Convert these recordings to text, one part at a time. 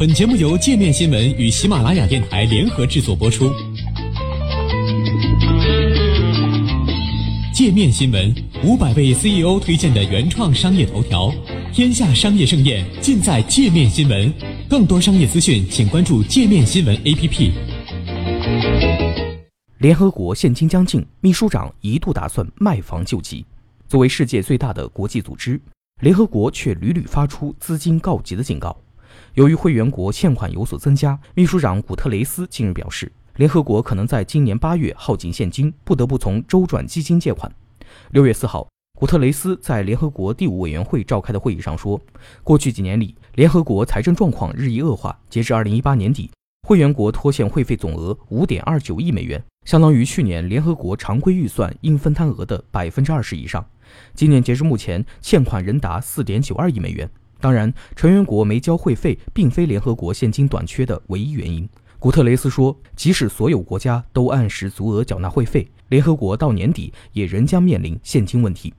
本节目由界面新闻与喜马拉雅电台联合制作播出。界面新闻五百位 CEO 推荐的原创商业头条，天下商业盛宴尽在界面新闻。更多商业资讯，请关注界面新闻 APP。联合国现金将近，秘书长一度打算卖房救急。作为世界最大的国际组织，联合国却屡屡发出资金告急的警告。由于会员国欠款有所增加，秘书长古特雷斯近日表示，联合国可能在今年八月耗尽现金，不得不从周转基金借款。六月四号，古特雷斯在联合国第五委员会召开的会议上说，过去几年里，联合国财政状况日益恶化。截至二零一八年底，会员国拖欠会费总额五点二九亿美元，相当于去年联合国常规预算应分摊额的百分之二十以上。今年截至目前，欠款仍达四点九二亿美元。当然，成员国没交会费，并非联合国现金短缺的唯一原因。古特雷斯说，即使所有国家都按时足额缴纳会费，联合国到年底也仍将面临现金问题。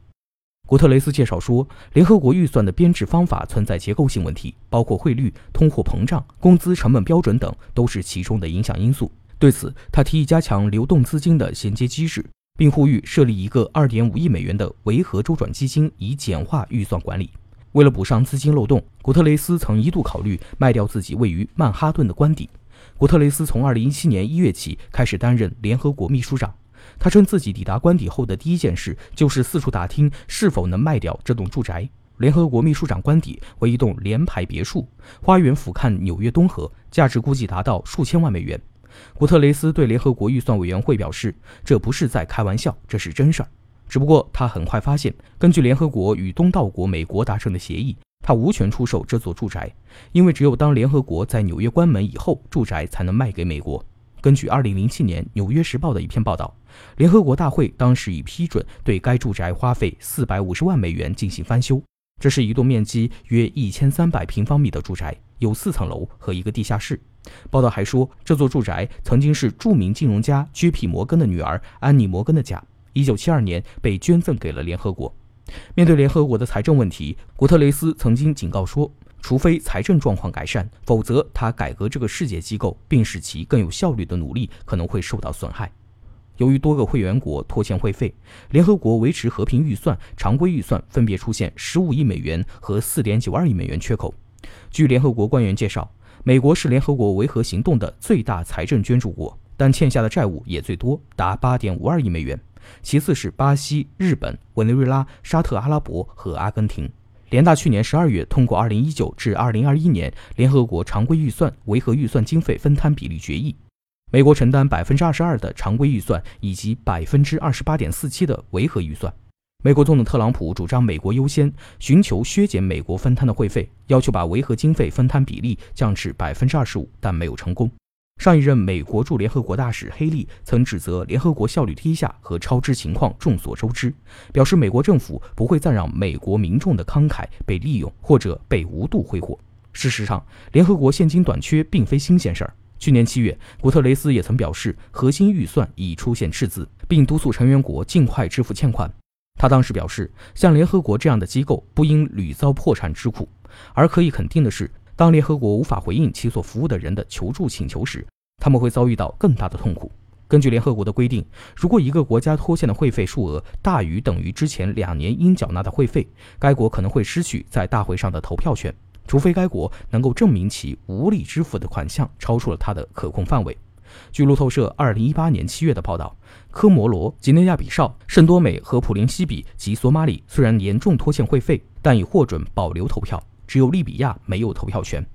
古特雷斯介绍说，联合国预算的编制方法存在结构性问题，包括汇率、通货膨胀、工资成本标准等都是其中的影响因素。对此，他提议加强流动资金的衔接机制，并呼吁设立一个2.5亿美元的维和周转基金，以简化预算管理。为了补上资金漏洞，古特雷斯曾一度考虑卖掉自己位于曼哈顿的官邸。古特雷斯从2017年1月起开始担任联合国秘书长。他称自己抵达官邸后的第一件事就是四处打听是否能卖掉这栋住宅。联合国秘书长官邸为一栋联排别墅，花园俯瞰纽约东河，价值估计达到数千万美元。古特雷斯对联合国预算委员会表示：“这不是在开玩笑，这是真事儿。”只不过他很快发现，根据联合国与东道国美国达成的协议，他无权出售这座住宅，因为只有当联合国在纽约关门以后，住宅才能卖给美国。根据2007年《纽约时报》的一篇报道，联合国大会当时已批准对该住宅花费450万美元进行翻修。这是一栋面积约1300平方米的住宅，有四层楼和一个地下室。报道还说，这座住宅曾经是著名金融家居皮·摩根的女儿安妮·摩根的家。一九七二年被捐赠给了联合国。面对联合国的财政问题，古特雷斯曾经警告说，除非财政状况改善，否则他改革这个世界机构并使其更有效率的努力可能会受到损害。由于多个会员国拖欠会费，联合国维持和平预算常规预算分别出现十五亿美元和四点九二亿美元缺口。据联合国官员介绍，美国是联合国维和行动的最大财政捐助国，但欠下的债务也最多，达八点五二亿美元。其次是巴西、日本、委内瑞拉、沙特阿拉伯和阿根廷。联大去年十二月通过二零一九至二零二一年联合国常规预算维和预算经费分摊比例决议，美国承担百分之二十二的常规预算以及百分之二十八点四七的维和预算。美国总统特朗普主张美国优先，寻求削减美国分摊的会费，要求把维和经费分摊比例降至百分之二十五，但没有成功。上一任美国驻联合国大使黑利曾指责联合国效率低下和超支情况众所周知，表示美国政府不会再让美国民众的慷慨被利用或者被无度挥霍。事实上，联合国现金短缺并非新鲜事儿。去年七月，古特雷斯也曾表示，核心预算已出现赤字，并督促成员国尽快支付欠款。他当时表示，像联合国这样的机构不应屡遭破产之苦，而可以肯定的是。当联合国无法回应其所服务的人的求助请求时，他们会遭遇到更大的痛苦。根据联合国的规定，如果一个国家拖欠的会费数额大于等于之前两年应缴纳的会费，该国可能会失去在大会上的投票权，除非该国能够证明其无力支付的款项超出了它的可控范围。据路透社2018年7月的报道，科摩罗、几内亚比绍、圣多美和普林西比及索马里虽然严重拖欠会费，但已获准保留投票。只有利比亚没有投票权。